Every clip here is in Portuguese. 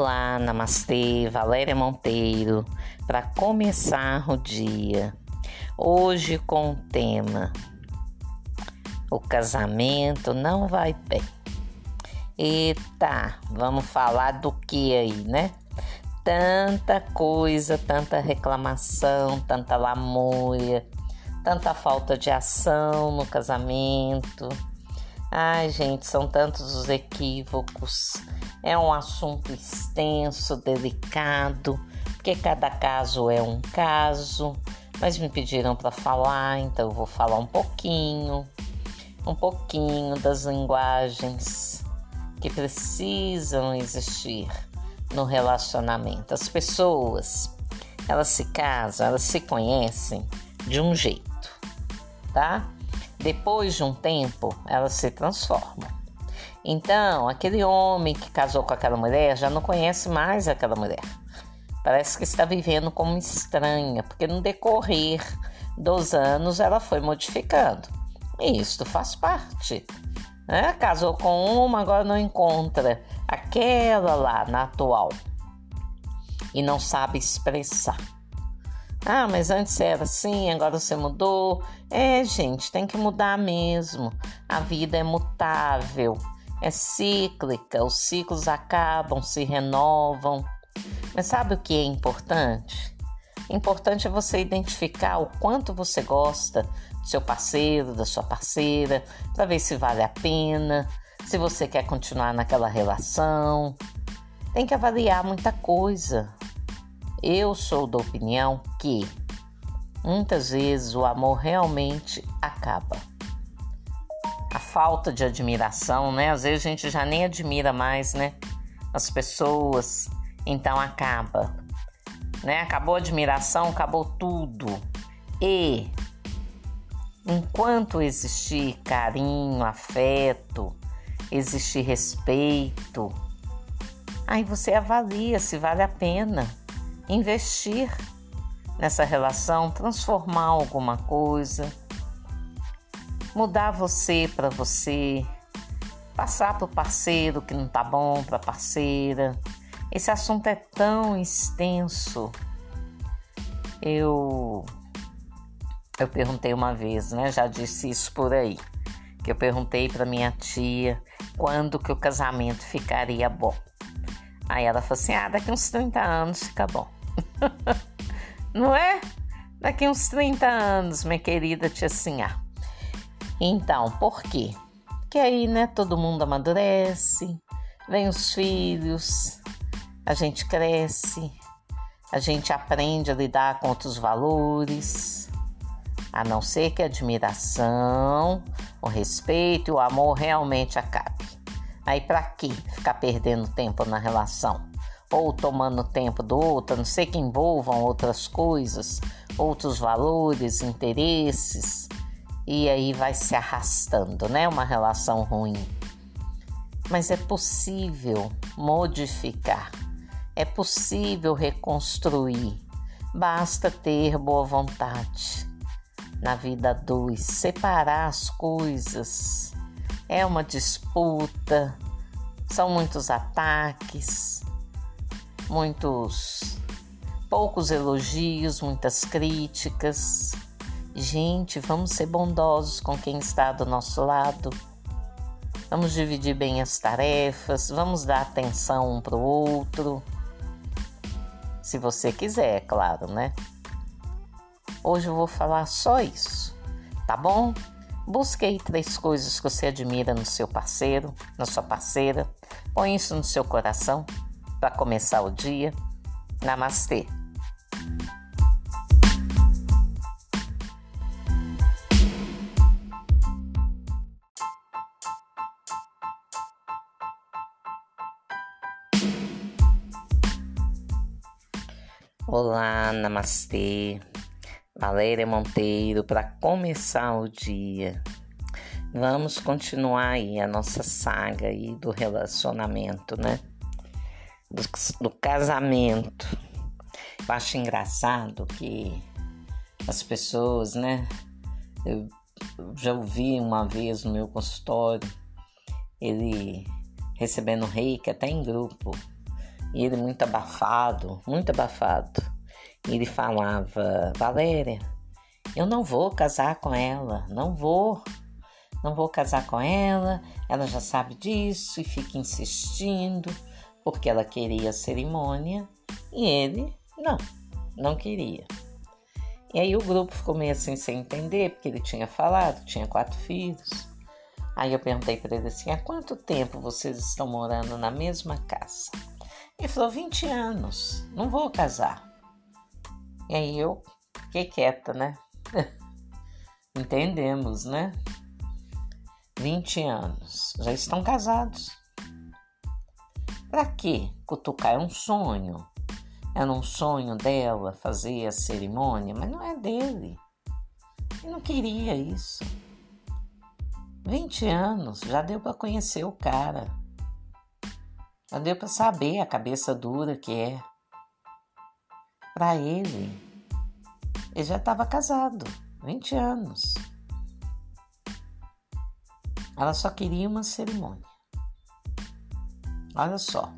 Olá, namastê, Valéria Monteiro, para começar o dia. Hoje com o tema: O casamento não vai bem. Eita, vamos falar do que aí, né? Tanta coisa, tanta reclamação, tanta lamúria, tanta falta de ação no casamento. Ai, gente, são tantos os equívocos é um assunto extenso, delicado, porque cada caso é um caso, mas me pediram para falar, então eu vou falar um pouquinho, um pouquinho das linguagens que precisam existir no relacionamento. As pessoas, elas se casam, elas se conhecem de um jeito, tá? Depois de um tempo, elas se transformam. Então, aquele homem que casou com aquela mulher já não conhece mais aquela mulher. Parece que está vivendo como estranha, porque no decorrer dos anos ela foi modificando. E isso faz parte. Né? Casou com uma, agora não encontra aquela lá na atual e não sabe expressar. Ah, mas antes era assim, agora você mudou. É, gente, tem que mudar mesmo. A vida é mutável é cíclica, os ciclos acabam, se renovam. Mas sabe o que é importante? Importante é você identificar o quanto você gosta do seu parceiro, da sua parceira, para ver se vale a pena, se você quer continuar naquela relação. Tem que avaliar muita coisa. Eu sou da opinião que muitas vezes o amor realmente acaba a falta de admiração, né? Às vezes a gente já nem admira mais, né? As pessoas, então acaba, né? Acabou a admiração, acabou tudo. E enquanto existir carinho, afeto, existir respeito, aí você avalia se vale a pena investir nessa relação, transformar alguma coisa mudar você para você, passar para o parceiro que não tá bom, para parceira. Esse assunto é tão extenso. Eu eu perguntei uma vez, né? Já disse isso por aí. Que eu perguntei para minha tia quando que o casamento ficaria bom. Aí ela falou assim: "Ah, daqui uns 30 anos fica bom". Não é? Daqui uns 30 anos, minha querida tia Sinhá. Então, por quê? Que aí, né, todo mundo amadurece, vem os filhos, a gente cresce, a gente aprende a lidar com outros valores, a não ser que a admiração, o respeito e o amor realmente acabe. Aí para que ficar perdendo tempo na relação? Ou tomando tempo do outro, a não ser que envolvam outras coisas, outros valores, interesses e aí vai se arrastando, né? Uma relação ruim. Mas é possível modificar, é possível reconstruir, basta ter boa vontade. Na vida dois, separar as coisas é uma disputa, são muitos ataques, muitos poucos elogios, muitas críticas. Gente, vamos ser bondosos com quem está do nosso lado. Vamos dividir bem as tarefas, vamos dar atenção um para o outro. Se você quiser, é claro, né? Hoje eu vou falar só isso, tá bom? Busque aí três coisas que você admira no seu parceiro, na sua parceira. Põe isso no seu coração para começar o dia. Namastê! Olá, namastê. Valéria Monteiro para começar o dia. Vamos continuar aí a nossa saga aí do relacionamento, né? Do, do casamento. Eu acho engraçado que as pessoas, né? Eu já ouvi uma vez no meu consultório ele recebendo reiki até em grupo E ele muito abafado, muito abafado. Ele falava: Valéria, eu não vou casar com ela, não vou. Não vou casar com ela, ela já sabe disso e fica insistindo porque ela queria a cerimônia e ele não, não queria. E aí o grupo ficou meio assim sem entender, porque ele tinha falado, tinha quatro filhos. Aí eu perguntei para ele assim: há quanto tempo vocês estão morando na mesma casa? Ele falou: 20 anos, não vou casar. E aí eu fiquei quieta, né? Entendemos, né? 20 anos, já estão casados. Para que cutucar? É um sonho. Era um sonho dela fazer a cerimônia, mas não é dele. Ele não queria isso. 20 anos, já deu para conhecer o cara. Já deu para saber a cabeça dura que é. Para ele, ele já estava casado, 20 anos. Ela só queria uma cerimônia. Olha só.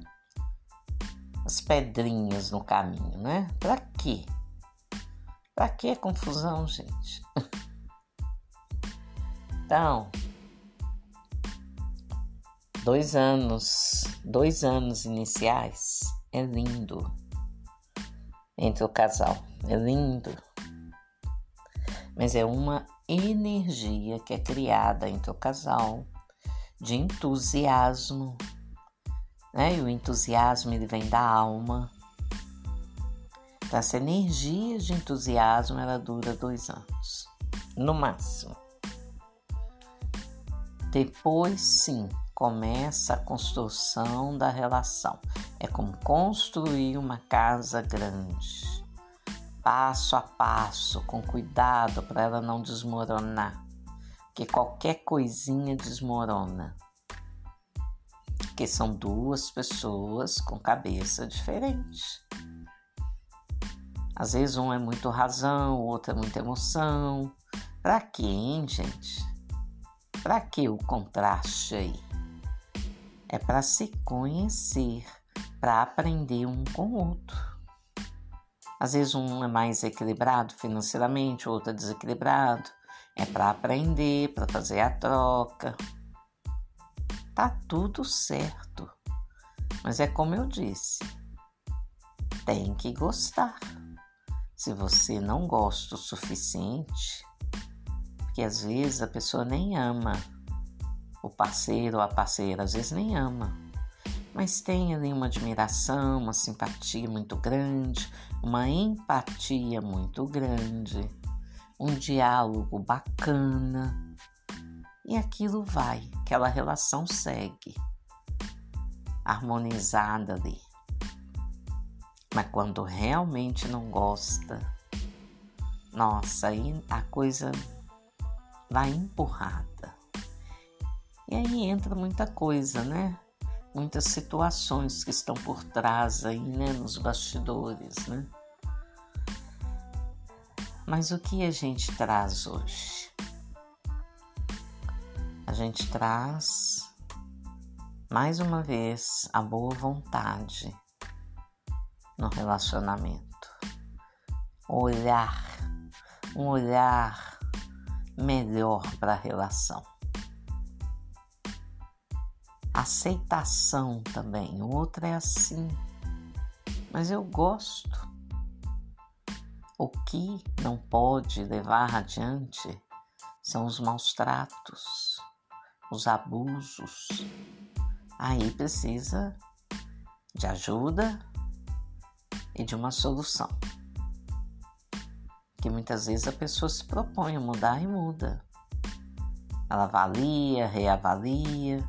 As pedrinhas no caminho, né? Pra quê? Pra que confusão, gente? Então, dois anos, dois anos iniciais é lindo entre o casal, é lindo. Mas é uma energia que é criada entre o casal de entusiasmo, né? E o entusiasmo ele vem da alma. Então, essa energia de entusiasmo ela dura dois anos, no máximo. Depois, sim, começa a construção da relação. É como construir uma casa grande passo a passo, com cuidado para ela não desmoronar, que qualquer coisinha desmorona. Que são duas pessoas com cabeça diferente. Às vezes um é muito razão, o outro é muita emoção. Pra quê, hein, gente? Pra que o contraste aí? É para se conhecer, para aprender um com o outro. Às vezes um é mais equilibrado financeiramente, o outro é desequilibrado. É para aprender, para fazer a troca. Tá tudo certo. Mas é como eu disse, tem que gostar. Se você não gosta o suficiente, porque às vezes a pessoa nem ama o parceiro ou a parceira, às vezes nem ama mas tem ali uma admiração, uma simpatia muito grande, uma empatia muito grande, um diálogo bacana. E aquilo vai, aquela relação segue, harmonizada ali. Mas quando realmente não gosta, nossa, aí a coisa vai empurrada. E aí entra muita coisa, né? muitas situações que estão por trás aí, né, nos bastidores, né? Mas o que a gente traz hoje? A gente traz mais uma vez a boa vontade no relacionamento. Olhar, um olhar melhor para a relação aceitação também. O outro é assim, mas eu gosto. O que não pode levar adiante são os maus tratos, os abusos. Aí precisa de ajuda e de uma solução. Que muitas vezes a pessoa se propõe a mudar e muda. Ela avalia, reavalia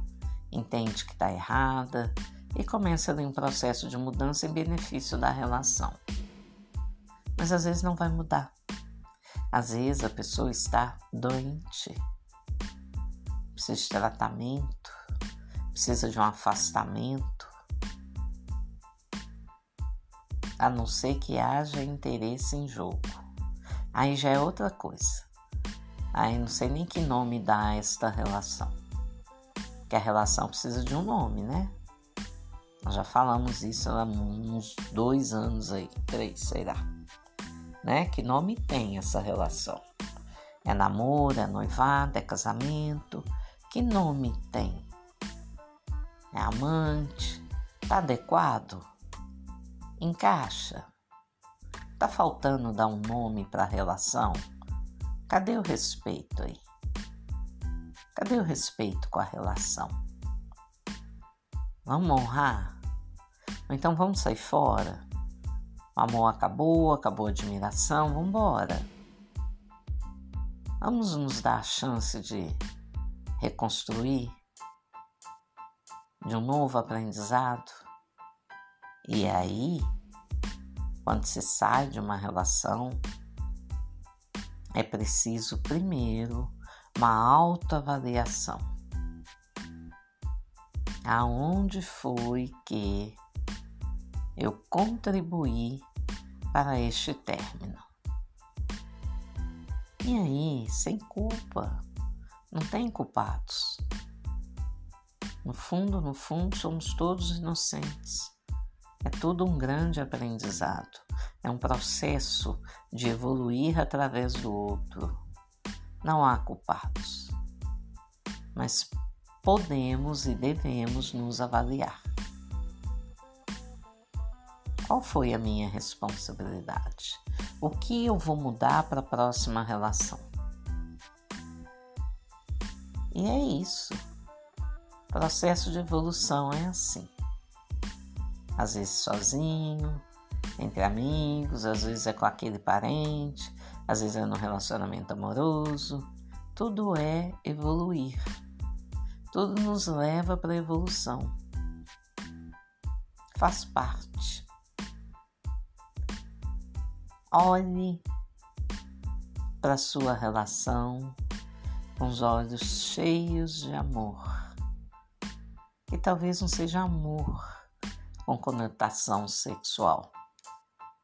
entende que está errada e começa ali um processo de mudança em benefício da relação. Mas às vezes não vai mudar. Às vezes a pessoa está doente, precisa de tratamento, precisa de um afastamento, a não ser que haja interesse em jogo. Aí já é outra coisa. Aí não sei nem que nome dá esta relação que a relação precisa de um nome, né? Nós já falamos isso há uns dois anos aí, três, sei lá. Né? Que nome tem essa relação? É namoro, é noivado, é casamento? Que nome tem? É amante? Tá adequado? Encaixa? Tá faltando dar um nome para a relação? Cadê o respeito aí? Cadê o respeito com a relação? Vamos honrar? Ou então vamos sair fora? O amor acabou, acabou a admiração, vamos embora. Vamos nos dar a chance de reconstruir, de um novo aprendizado. E aí, quando se sai de uma relação, é preciso primeiro uma autoavaliação. Aonde foi que eu contribuí para este término? E aí, sem culpa, não tem culpados. No fundo, no fundo, somos todos inocentes. É tudo um grande aprendizado. É um processo de evoluir através do outro. Não há culpados, mas podemos e devemos nos avaliar. Qual foi a minha responsabilidade? O que eu vou mudar para a próxima relação? E é isso. O processo de evolução é assim às vezes sozinho, entre amigos, às vezes é com aquele parente, às vezes é no relacionamento amoroso. Tudo é evoluir. Tudo nos leva para a evolução. Faz parte. Olhe para sua relação com os olhos cheios de amor. Que talvez não seja amor com conotação sexual,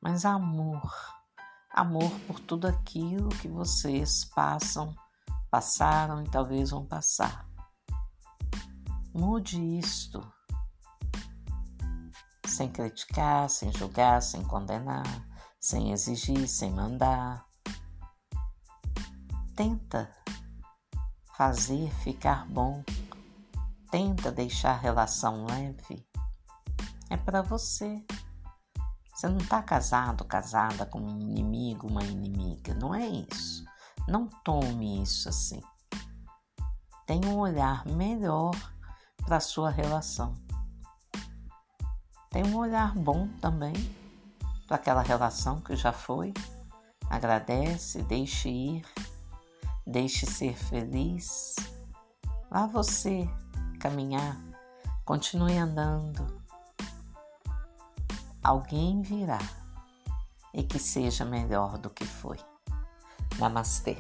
mas amor. Amor por tudo aquilo que vocês passam, passaram e talvez vão passar. Mude isto. Sem criticar, sem julgar, sem condenar, sem exigir, sem mandar. Tenta fazer ficar bom. Tenta deixar a relação leve é para você. Você não está casado, casada com um inimigo, uma inimiga. Não é isso. Não tome isso assim. Tenha um olhar melhor para a sua relação. Tenha um olhar bom também para aquela relação que já foi. Agradece, deixe ir, deixe ser feliz. Vá você caminhar, continue andando alguém virá e que seja melhor do que foi. Namastê.